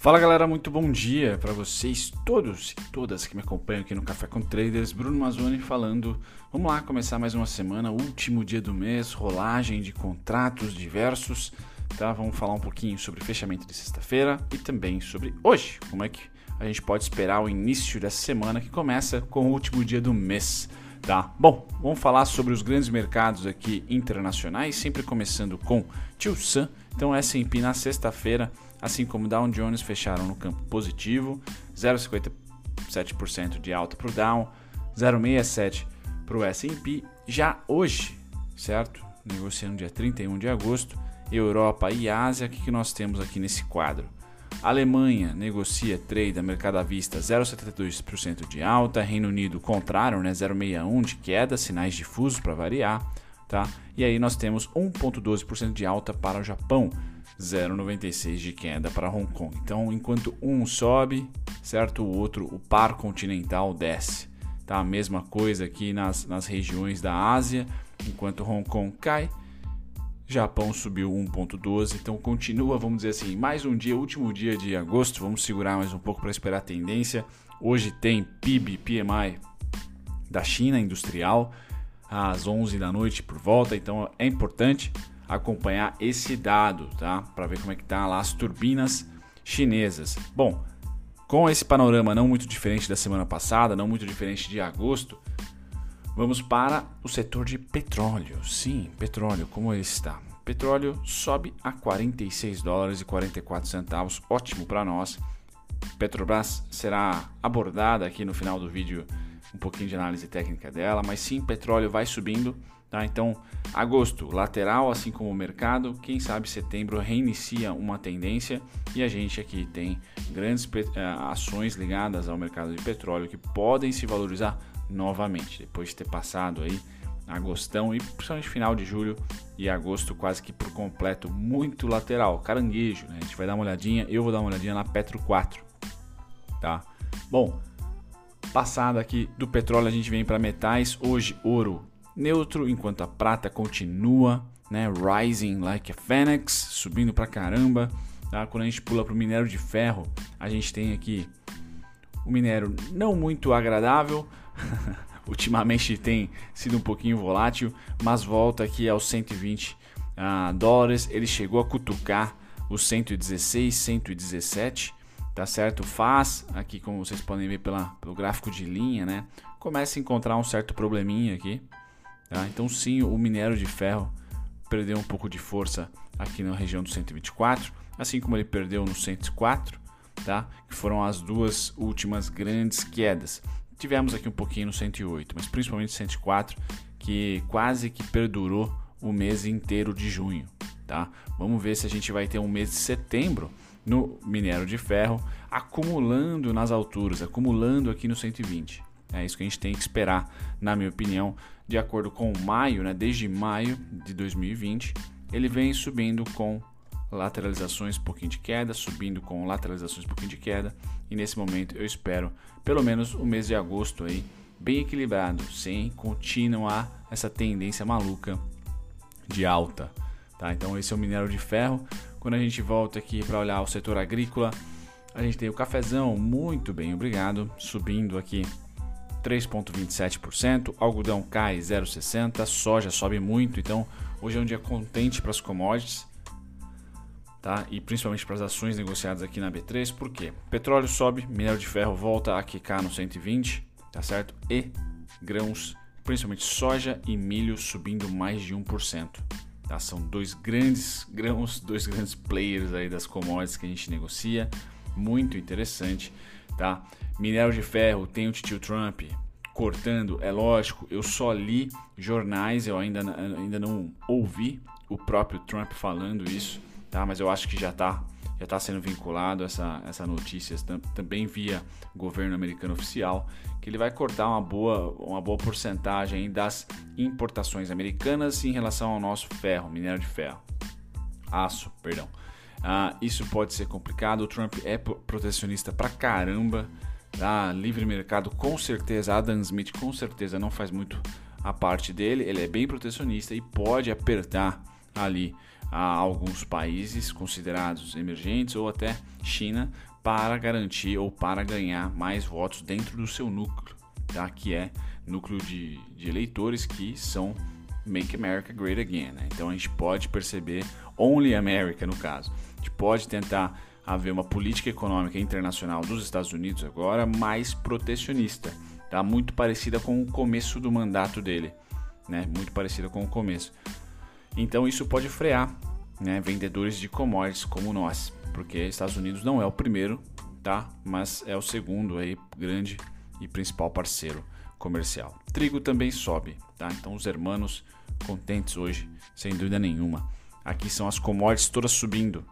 Fala galera, muito bom dia para vocês todos e todas que me acompanham aqui no Café com Traders. Bruno Mazzoni falando. Vamos lá começar mais uma semana, último dia do mês, rolagem de contratos diversos, tá? Vamos falar um pouquinho sobre fechamento de sexta-feira e também sobre hoje, como é que a gente pode esperar o início dessa semana que começa com o último dia do mês. Tá. Bom, vamos falar sobre os grandes mercados aqui internacionais, sempre começando com Tio Sam. Então, S&P na sexta-feira assim como Dow Jones fecharam no campo positivo, 0,57% de alta para o Dow, 0,67% para o S&P. Já hoje, certo? Negociando dia 31 de agosto, Europa e Ásia, o que, que nós temos aqui nesse quadro? Alemanha negocia trade a mercado à vista 0,72% de alta, Reino Unido contrário, né, 0,61% de queda, sinais difusos para variar, tá? E aí nós temos 1,12% de alta para o Japão, 0,96 de queda para Hong Kong. Então, enquanto um sobe, certo, o outro, o par continental desce. Tá a mesma coisa aqui nas, nas regiões da Ásia, enquanto Hong Kong cai, Japão subiu 1,12, então continua, vamos dizer assim, mais um dia, último dia de agosto, vamos segurar mais um pouco para esperar a tendência. Hoje tem PIB, PMI da China industrial às 11 da noite por volta, então é importante acompanhar esse dado, tá? Para ver como é que tá lá as turbinas chinesas. Bom, com esse panorama não muito diferente da semana passada, não muito diferente de agosto, vamos para o setor de petróleo. Sim, petróleo, como ele está? Petróleo sobe a 46 dólares e 44 centavos, ótimo para nós. Petrobras será abordada aqui no final do vídeo um pouquinho de análise técnica dela, mas sim, petróleo vai subindo Tá? Então, agosto, lateral, assim como o mercado, quem sabe setembro reinicia uma tendência e a gente aqui tem grandes eh, ações ligadas ao mercado de petróleo que podem se valorizar novamente, depois de ter passado aí agostão e principalmente final de julho e agosto quase que por completo muito lateral, caranguejo, né? A gente vai dar uma olhadinha, eu vou dar uma olhadinha na Petro 4, tá? Bom, passada aqui do petróleo a gente vem para metais, hoje ouro neutro, enquanto a prata continua, né, rising like a phoenix, subindo pra caramba. Tá? Quando a gente pula para o minério de ferro, a gente tem aqui um minério não muito agradável. Ultimamente tem sido um pouquinho volátil, mas volta aqui aos 120 uh, dólares. Ele chegou a cutucar os 116, 117, tá certo? Faz aqui, como vocês podem ver pela, pelo gráfico de linha, né? Começa a encontrar um certo probleminha aqui, Tá? Então, sim, o minério de ferro perdeu um pouco de força aqui na região do 124, assim como ele perdeu no 104, tá? que foram as duas últimas grandes quedas. Tivemos aqui um pouquinho no 108, mas principalmente 104, que quase que perdurou o mês inteiro de junho. Tá? Vamos ver se a gente vai ter um mês de setembro no minério de ferro acumulando nas alturas, acumulando aqui no 120. É isso que a gente tem que esperar, na minha opinião, de acordo com maio, né, desde maio de 2020, ele vem subindo com lateralizações, um pouquinho de queda, subindo com lateralizações, um pouquinho de queda, e nesse momento eu espero pelo menos o mês de agosto aí bem equilibrado, sem continuar essa tendência maluca de alta, tá? Então esse é o minério de ferro. Quando a gente volta aqui para olhar o setor agrícola, a gente tem o cafezão, muito bem, obrigado, subindo aqui 3,27%, algodão cai 0,60%, soja sobe muito, então hoje é um dia contente para as commodities, tá? E principalmente para as ações negociadas aqui na B3, por quê? Petróleo sobe, minério de ferro volta a quicar no 120, tá certo? E grãos, principalmente soja e milho subindo mais de 1%. Tá? São dois grandes grãos, dois grandes players aí das commodities que a gente negocia, muito interessante tá? Minério de ferro, tem o tio Trump cortando, é lógico, eu só li jornais, eu ainda, ainda não ouvi o próprio Trump falando isso, tá? Mas eu acho que já está já tá sendo vinculado essa, essa notícia também via governo americano oficial, que ele vai cortar uma boa, uma boa porcentagem das importações americanas em relação ao nosso ferro, minério de ferro. Aço, perdão. Ah, isso pode ser complicado. O Trump é protecionista pra caramba. Tá? Livre mercado, com certeza. Adam Smith, com certeza, não faz muito a parte dele. Ele é bem protecionista e pode apertar ali a alguns países considerados emergentes ou até China para garantir ou para ganhar mais votos dentro do seu núcleo, tá? que é núcleo de, de eleitores que são Make America Great Again. Né? Então a gente pode perceber, Only America no caso, a gente pode tentar haver uma política econômica internacional dos Estados Unidos agora mais protecionista, tá? muito parecida com o começo do mandato dele, né? muito parecida com o começo. Então isso pode frear né, vendedores de commodities como nós, porque Estados Unidos não é o primeiro, tá? Mas é o segundo aí grande e principal parceiro comercial. Trigo também sobe, tá? Então os hermanos contentes hoje, sem dúvida nenhuma. Aqui são as commodities todas subindo,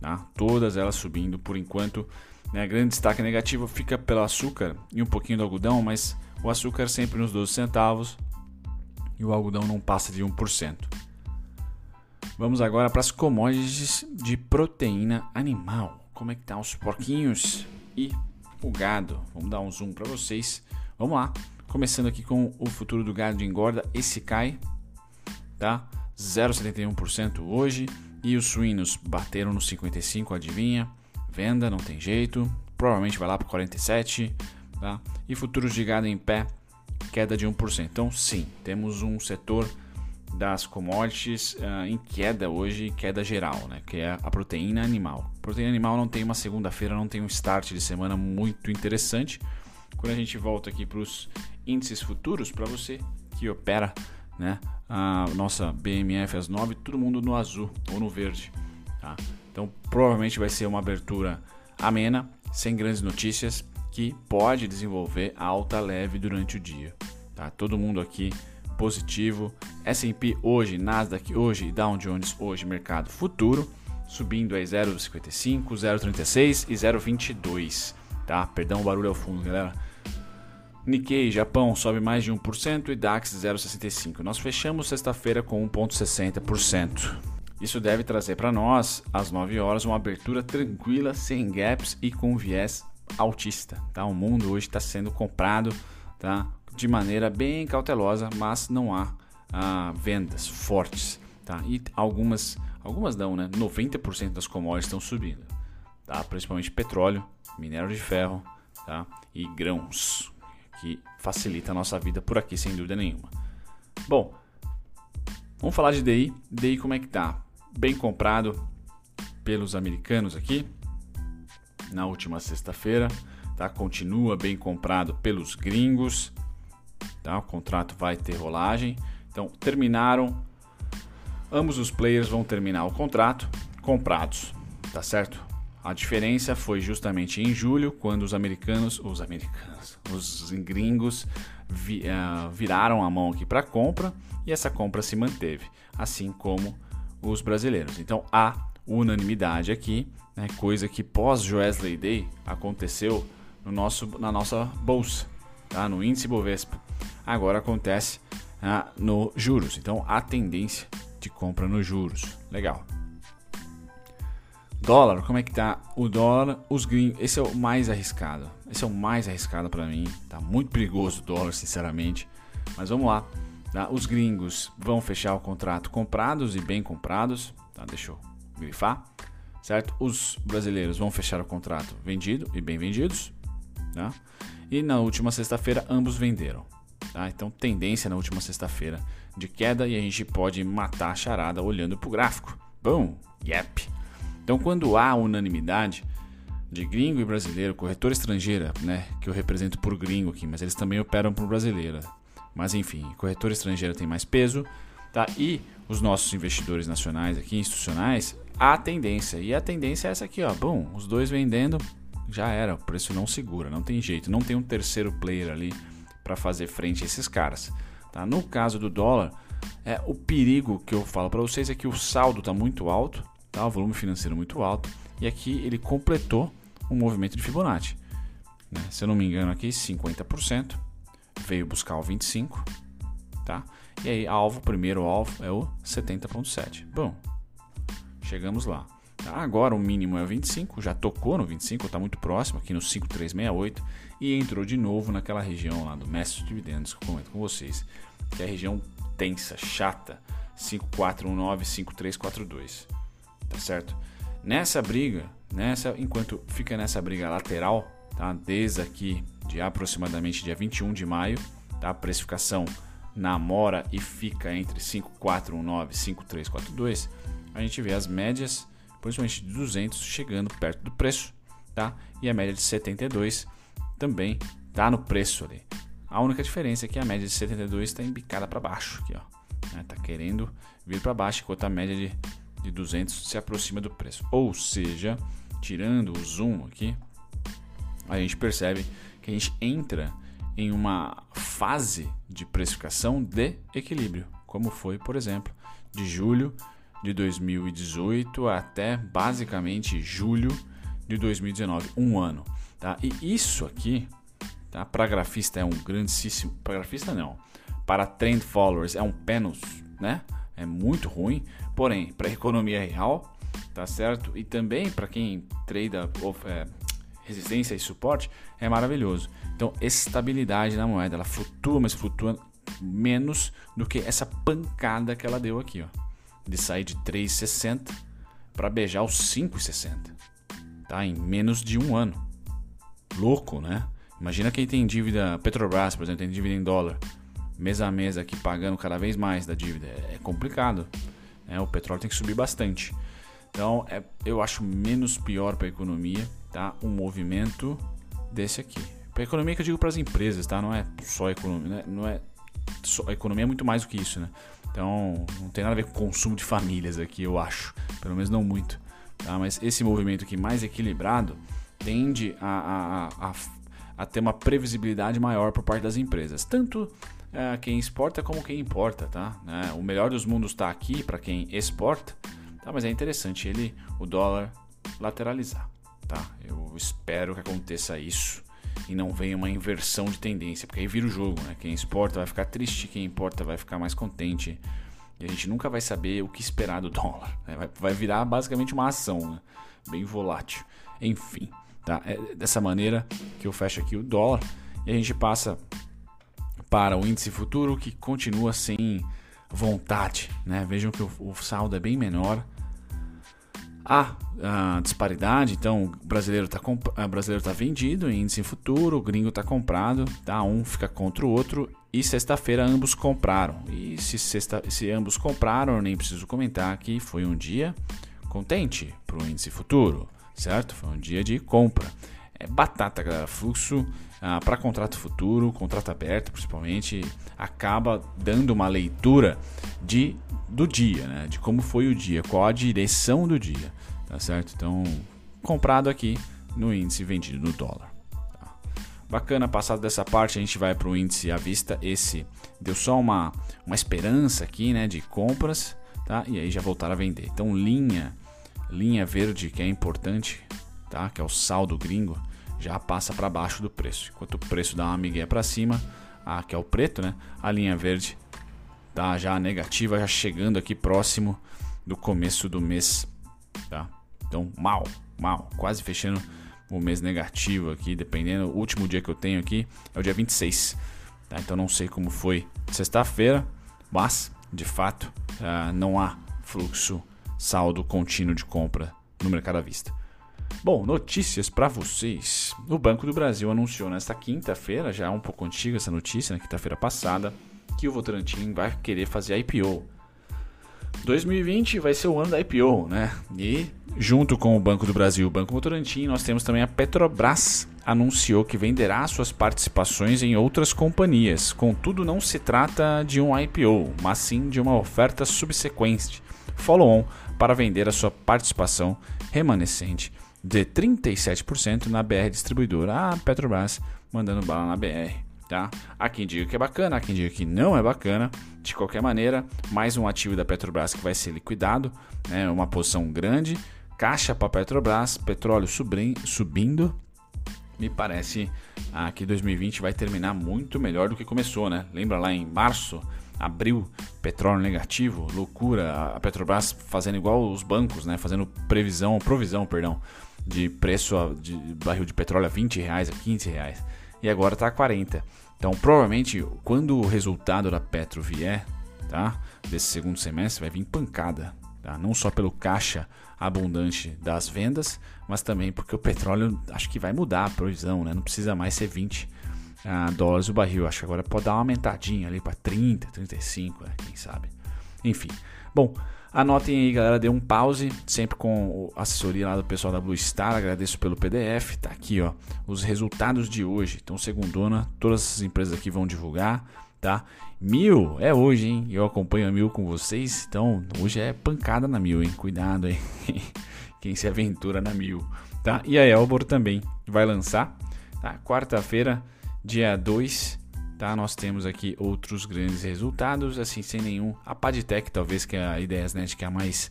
tá? Todas elas subindo por enquanto. Né? Grande destaque negativo fica pelo açúcar e um pouquinho do algodão, mas o açúcar sempre nos 12 centavos e o algodão não passa de 1%. Vamos agora para as commodities de proteína animal. Como é que tá os porquinhos e o gado? Vamos dar um zoom para vocês. Vamos lá. Começando aqui com o futuro do gado de engorda, esse cai, tá? 0,71% hoje e os suínos bateram no 55, adivinha? Venda, não tem jeito. Provavelmente vai lá para 47, tá? E futuros de gado em pé, queda de 1%. Então, sim, temos um setor das commodities uh, em queda hoje, queda geral, né? que é a proteína animal. A proteína animal não tem uma segunda-feira, não tem um start de semana muito interessante. Quando a gente volta aqui para os índices futuros, para você que opera né, a nossa BMF às 9, todo mundo no azul ou no verde. Tá? Então provavelmente vai ser uma abertura amena, sem grandes notícias, que pode desenvolver alta leve durante o dia. Tá? Todo mundo aqui positivo. S&P hoje, Nasdaq hoje e Dow Jones hoje, mercado futuro, subindo aí 0,55, 0,36 e 0,22, tá? Perdão o barulho ao fundo, galera. Nikkei, Japão, sobe mais de 1% e DAX 0,65. Nós fechamos sexta-feira com 1,60%. Isso deve trazer para nós, às 9 horas, uma abertura tranquila, sem gaps e com viés altista. Tá? O mundo hoje está sendo comprado tá? De maneira bem cautelosa, mas não há ah, vendas fortes. Tá? E algumas, algumas não, né? 90% das commodities estão subindo. Tá? Principalmente petróleo, minério de ferro tá? e grãos, que facilita a nossa vida por aqui, sem dúvida nenhuma. Bom, vamos falar de DI. DI como é que tá? Bem comprado pelos americanos aqui na última sexta-feira, tá? Continua bem comprado pelos gringos, Tá? O contrato vai ter rolagem. Então, terminaram. Ambos os players vão terminar o contrato comprados, tá certo? A diferença foi justamente em julho, quando os americanos, os americanos, os gringos vi, uh, viraram a mão aqui para compra e essa compra se manteve, assim como os brasileiros. Então há unanimidade aqui, né, coisa que pós Joesley Day aconteceu no nosso, na nossa bolsa, tá? no índice Bovespa agora acontece ah, no juros. Então a tendência de compra nos juros. Legal. Dólar, como é que tá? O dólar, os gringos, esse é o mais arriscado. Esse é o mais arriscado para mim. Tá muito perigoso o dólar, sinceramente. Mas vamos lá. Tá? Os gringos vão fechar o contrato comprados e bem comprados. Tá? Deixa eu grifar. Certo? Os brasileiros vão fechar o contrato vendido e bem vendidos. Tá? E na última sexta-feira ambos venderam. Tá? Então, tendência na última sexta-feira de queda e a gente pode matar a charada olhando para o gráfico. Bom, yep. Então, quando há unanimidade de gringo e brasileiro, corretora estrangeira, né, que eu represento por gringo aqui, mas eles também operam por brasileira. Mas enfim, corretora estrangeira tem mais peso, tá? E os nossos investidores nacionais aqui, institucionais, há tendência. E a tendência é essa aqui, ó. Bom, os dois vendendo, já era, o preço não segura, não tem jeito, não tem um terceiro player ali para fazer frente a esses caras. Tá? No caso do dólar, é o perigo que eu falo para vocês é que o saldo está muito alto, tá? o volume financeiro muito alto, e aqui ele completou um movimento de Fibonacci. Né? Se eu não me engano, aqui 50%, veio buscar o 25%, tá? e aí alvo, primeiro alvo é o 70,7%. Bom, chegamos lá. Tá? Agora o mínimo é o 25, já tocou no 25, está muito próximo, aqui no 5368 e entrou de novo naquela região lá do mestre de dividendos que eu comento com vocês, que é a região tensa, chata, 5419, 5342. Tá certo? Nessa briga, nessa, enquanto fica nessa briga lateral, tá? Desde aqui de aproximadamente dia 21 de maio, tá? A precificação namora e fica entre 5419 e 5342. A gente vê as médias, de 200 chegando perto do preço, tá? E a média de 72 também tá no preço ali. A única diferença é que a média de 72 está embicada para baixo, aqui, ó. Né? Tá querendo vir para baixo, enquanto a média de, de 200 se aproxima do preço. Ou seja, tirando o zoom aqui, a gente percebe que a gente entra em uma fase de precificação de equilíbrio, como foi, por exemplo, de julho de 2018 até basicamente julho de 2019, um ano. Tá? E isso aqui, tá? para grafista é um grandíssimo. Para grafista não. Para trend followers é um pênus, né? É muito ruim. Porém, para economia real, tá certo? E também para quem trade é, resistência e suporte, é maravilhoso. Então, estabilidade na moeda, ela flutua, mas flutua menos do que essa pancada que ela deu aqui, ó. De sair de 3,60 para beijar os 5,60 tá? Em menos de um ano. Louco, né? Imagina quem tem dívida, Petrobras, por exemplo, tem dívida em dólar, mês a mês aqui pagando cada vez mais da dívida. É complicado. Né? O petróleo tem que subir bastante. Então, é, eu acho menos pior para a economia, tá? Um movimento desse aqui. Para a economia que eu digo para as empresas, tá? Não é só economia, né? não é só, a economia é muito mais do que isso, né? Então, não tem nada a ver com consumo de famílias aqui, eu acho. Pelo menos não muito. Tá? Mas esse movimento aqui mais equilibrado tende a, a, a, a ter uma previsibilidade maior por parte das empresas. Tanto é, quem exporta como quem importa. Tá? É, o melhor dos mundos está aqui para quem exporta, tá? mas é interessante ele, o dólar lateralizar. Tá? Eu espero que aconteça isso e não venha uma inversão de tendência, porque aí vira o jogo. Né? Quem exporta vai ficar triste, quem importa vai ficar mais contente. E a gente nunca vai saber o que esperar do dólar. Né? Vai, vai, virar basicamente uma ação, né? bem volátil. Enfim, tá? É dessa maneira que eu fecho aqui o dólar e a gente passa para o índice futuro que continua sem vontade. Né? Vejam que o, o saldo é bem menor. Há a disparidade, então o brasileiro está brasileiro tá vendido em índice futuro, o gringo está comprado, tá? um fica contra o outro e sexta-feira ambos compraram. E se, sexta, se ambos compraram, nem preciso comentar que foi um dia contente para o índice futuro, certo? Foi um dia de compra. É batata, galera. Fluxo ah, para contrato futuro, contrato aberto principalmente, acaba dando uma leitura de, do dia, né? De como foi o dia, qual a direção do dia, tá certo? Então, comprado aqui no índice vendido no dólar. Bacana, passado dessa parte, a gente vai para o índice à vista. Esse deu só uma, uma esperança aqui né, de compras, tá? E aí já voltaram a vender. Então, linha, linha verde, que é importante, tá? Que é o saldo gringo, já passa para baixo do preço. Enquanto o preço dá uma migué para cima, a, que é o preto, né? A linha verde tá já negativa, já chegando aqui próximo do começo do mês, tá? Então, mal, mal, quase fechando o mês negativo aqui, dependendo. O último dia que eu tenho aqui é o dia 26. Tá? Então não sei como foi sexta-feira, mas de fato uh, não há fluxo saldo contínuo de compra no mercado à vista. Bom, notícias para vocês. O Banco do Brasil anunciou nesta quinta-feira, já um pouco antiga essa notícia, na quinta-feira passada, que o Votorantim vai querer fazer IPO. 2020 vai ser o ano da IPO, né? E junto com o Banco do Brasil e o Banco Votorantim, nós temos também a Petrobras anunciou que venderá suas participações em outras companhias. Contudo, não se trata de um IPO, mas sim de uma oferta subsequente, follow-on, para vender a sua participação remanescente de 37% na BR Distribuidora. A Petrobras mandando bala na BR. Tá? Há quem diga que é bacana, há quem diga que não é bacana. De qualquer maneira, mais um ativo da Petrobras que vai ser liquidado, né? uma posição grande, caixa para Petrobras, petróleo subindo. Me parece ah, que 2020 vai terminar muito melhor do que começou, né? Lembra lá em março, abril, petróleo negativo, loucura, a Petrobras fazendo igual os bancos, né? Fazendo previsão, provisão, perdão, de preço de barril de petróleo a 20 reais, a 15 reais e agora está a 40. Então, provavelmente, quando o resultado da Petro vier, tá? Desse segundo semestre, vai vir pancada. Tá? Não só pelo caixa abundante das vendas, mas também porque o petróleo acho que vai mudar a provisão, né? não precisa mais ser 20 ah, dólares o barril, acho que agora pode dar uma aumentadinha ali para 30, 35, né? quem sabe. Enfim, bom, Anotem aí, galera, dê um pause, sempre com a assessoria lá do pessoal da Blue Star. Agradeço pelo PDF. Tá aqui, ó, os resultados de hoje. Então, segundona, todas essas empresas aqui vão divulgar, tá? Mil é hoje, hein? Eu acompanho a Mil com vocês, então hoje é pancada na Mil, hein? Cuidado aí, quem se aventura na Mil, tá? E a Elbor também vai lançar, tá? Quarta-feira, dia 2 Tá? Nós temos aqui outros grandes resultados, assim, sem nenhum. A Padtech, talvez, que é a Ideiasnet, que é a mais,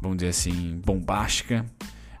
vamos dizer assim, bombástica.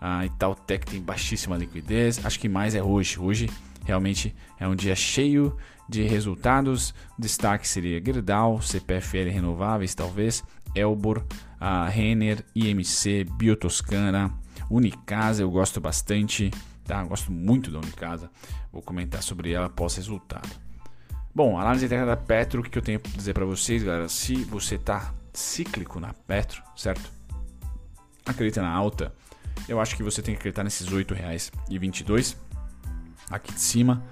A Itautec tem baixíssima liquidez. Acho que mais é hoje. Hoje realmente é um dia cheio de resultados. Destaque seria Gerdau, CPFL Renováveis, talvez, Elbor, a Renner, IMC, Biotoscana, Unicasa, eu gosto bastante, tá? Gosto muito da Unicasa. Vou comentar sobre ela pós-resultado. Bom, análise técnica da Petro, o que eu tenho para dizer para vocês, galera? Se você tá cíclico na Petro, certo? Acredita na alta, eu acho que você tem que acreditar nesses R$ 8,22 aqui de cima.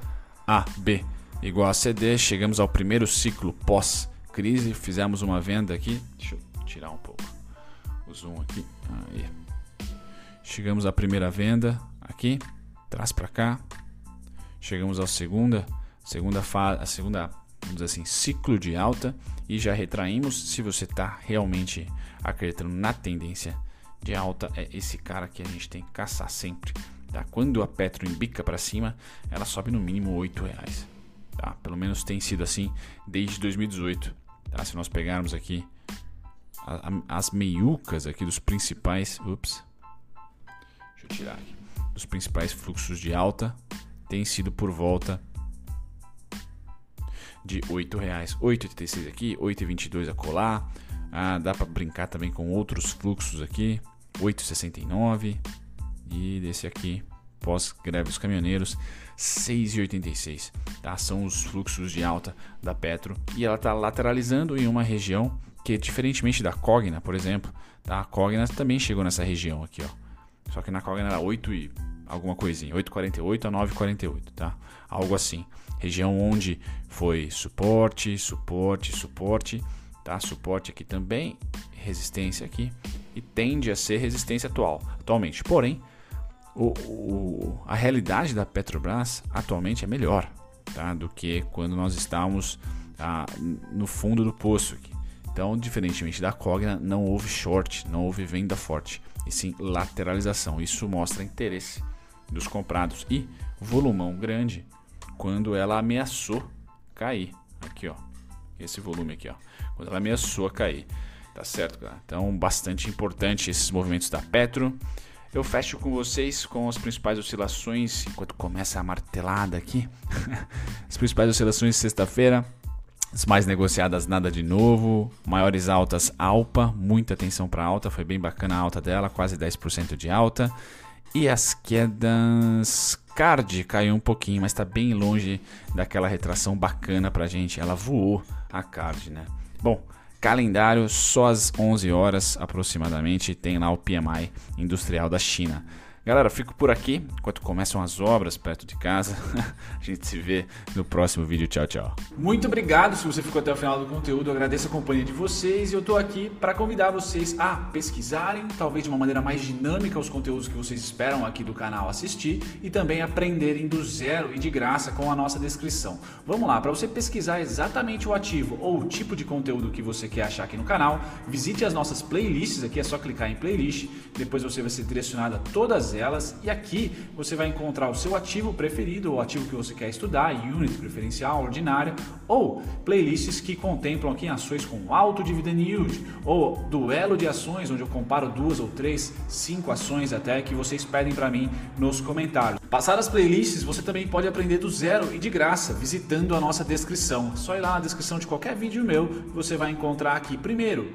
A, B igual a CD, chegamos ao primeiro ciclo pós-crise, fizemos uma venda aqui. Deixa eu tirar um pouco o zoom aqui. Aí. Chegamos à primeira venda aqui, traz para cá. Chegamos à segunda segunda fase, a segunda, vamos dizer assim, ciclo de alta e já retraímos. Se você está realmente acreditando na tendência de alta, é esse cara que a gente tem que caçar sempre. Tá? Quando a Petro embica para cima, ela sobe no mínimo R$ reais. Tá? Pelo menos tem sido assim desde 2018. Tá? Se nós pegarmos aqui as meiucas aqui dos principais, ups, deixa eu tirar aqui, dos principais fluxos de alta, tem sido por volta de R$ 8,00. 8,86 aqui, 8,22 a colar. Ah, dá para brincar também com outros fluxos aqui. 8,69 e desse aqui pós-greve dos caminhoneiros 6,86. Tá? São os fluxos de alta da Petro e ela está lateralizando em uma região que, diferentemente da Cogna, por exemplo, tá? a Cogna também chegou nessa região aqui, ó. Só que na Cogna era 8 e alguma coisinha, 8,48 a 9,48, tá? Algo assim região onde foi suporte, suporte, suporte, tá? Suporte aqui também, resistência aqui e tende a ser resistência atual, atualmente. Porém, o, o, a realidade da Petrobras atualmente é melhor, tá? Do que quando nós estávamos ah, no fundo do poço aqui. Então, diferentemente da Cogna, não houve short, não houve venda forte, e sim lateralização. Isso mostra interesse dos comprados e volumão grande quando ela ameaçou cair. Aqui, ó. Esse volume aqui, ó. Quando ela ameaçou cair. Tá certo? Então, bastante importante esses movimentos da Petro. Eu fecho com vocês com as principais oscilações, enquanto começa a martelada aqui. as principais oscilações de sexta-feira. As mais negociadas, nada de novo. Maiores altas, Alpa. Muita atenção para alta. Foi bem bacana a alta dela, quase 10% de alta. E as quedas Card caiu um pouquinho, mas está bem longe daquela retração bacana para gente. Ela voou a Card, né? Bom, calendário só às 11 horas aproximadamente tem lá o PMI industrial da China. Galera, fico por aqui enquanto começam as obras perto de casa. a gente se vê no próximo vídeo. Tchau, tchau. Muito obrigado se você ficou até o final do conteúdo. Eu agradeço a companhia de vocês e eu estou aqui para convidar vocês a pesquisarem, talvez de uma maneira mais dinâmica, os conteúdos que vocês esperam aqui do canal assistir e também aprenderem do zero e de graça com a nossa descrição. Vamos lá, para você pesquisar exatamente o ativo ou o tipo de conteúdo que você quer achar aqui no canal, visite as nossas playlists. Aqui é só clicar em playlist, depois você vai ser direcionado a todas elas e aqui você vai encontrar o seu ativo preferido, o ativo que você quer estudar, unit preferencial, ordinária ou playlists que contemplam aqui ações com alto dividend yield ou duelo de ações onde eu comparo duas ou três, cinco ações até que vocês pedem para mim nos comentários. Passadas as playlists, você também pode aprender do zero e de graça visitando a nossa descrição. Só ir lá na descrição de qualquer vídeo meu, você vai encontrar aqui primeiro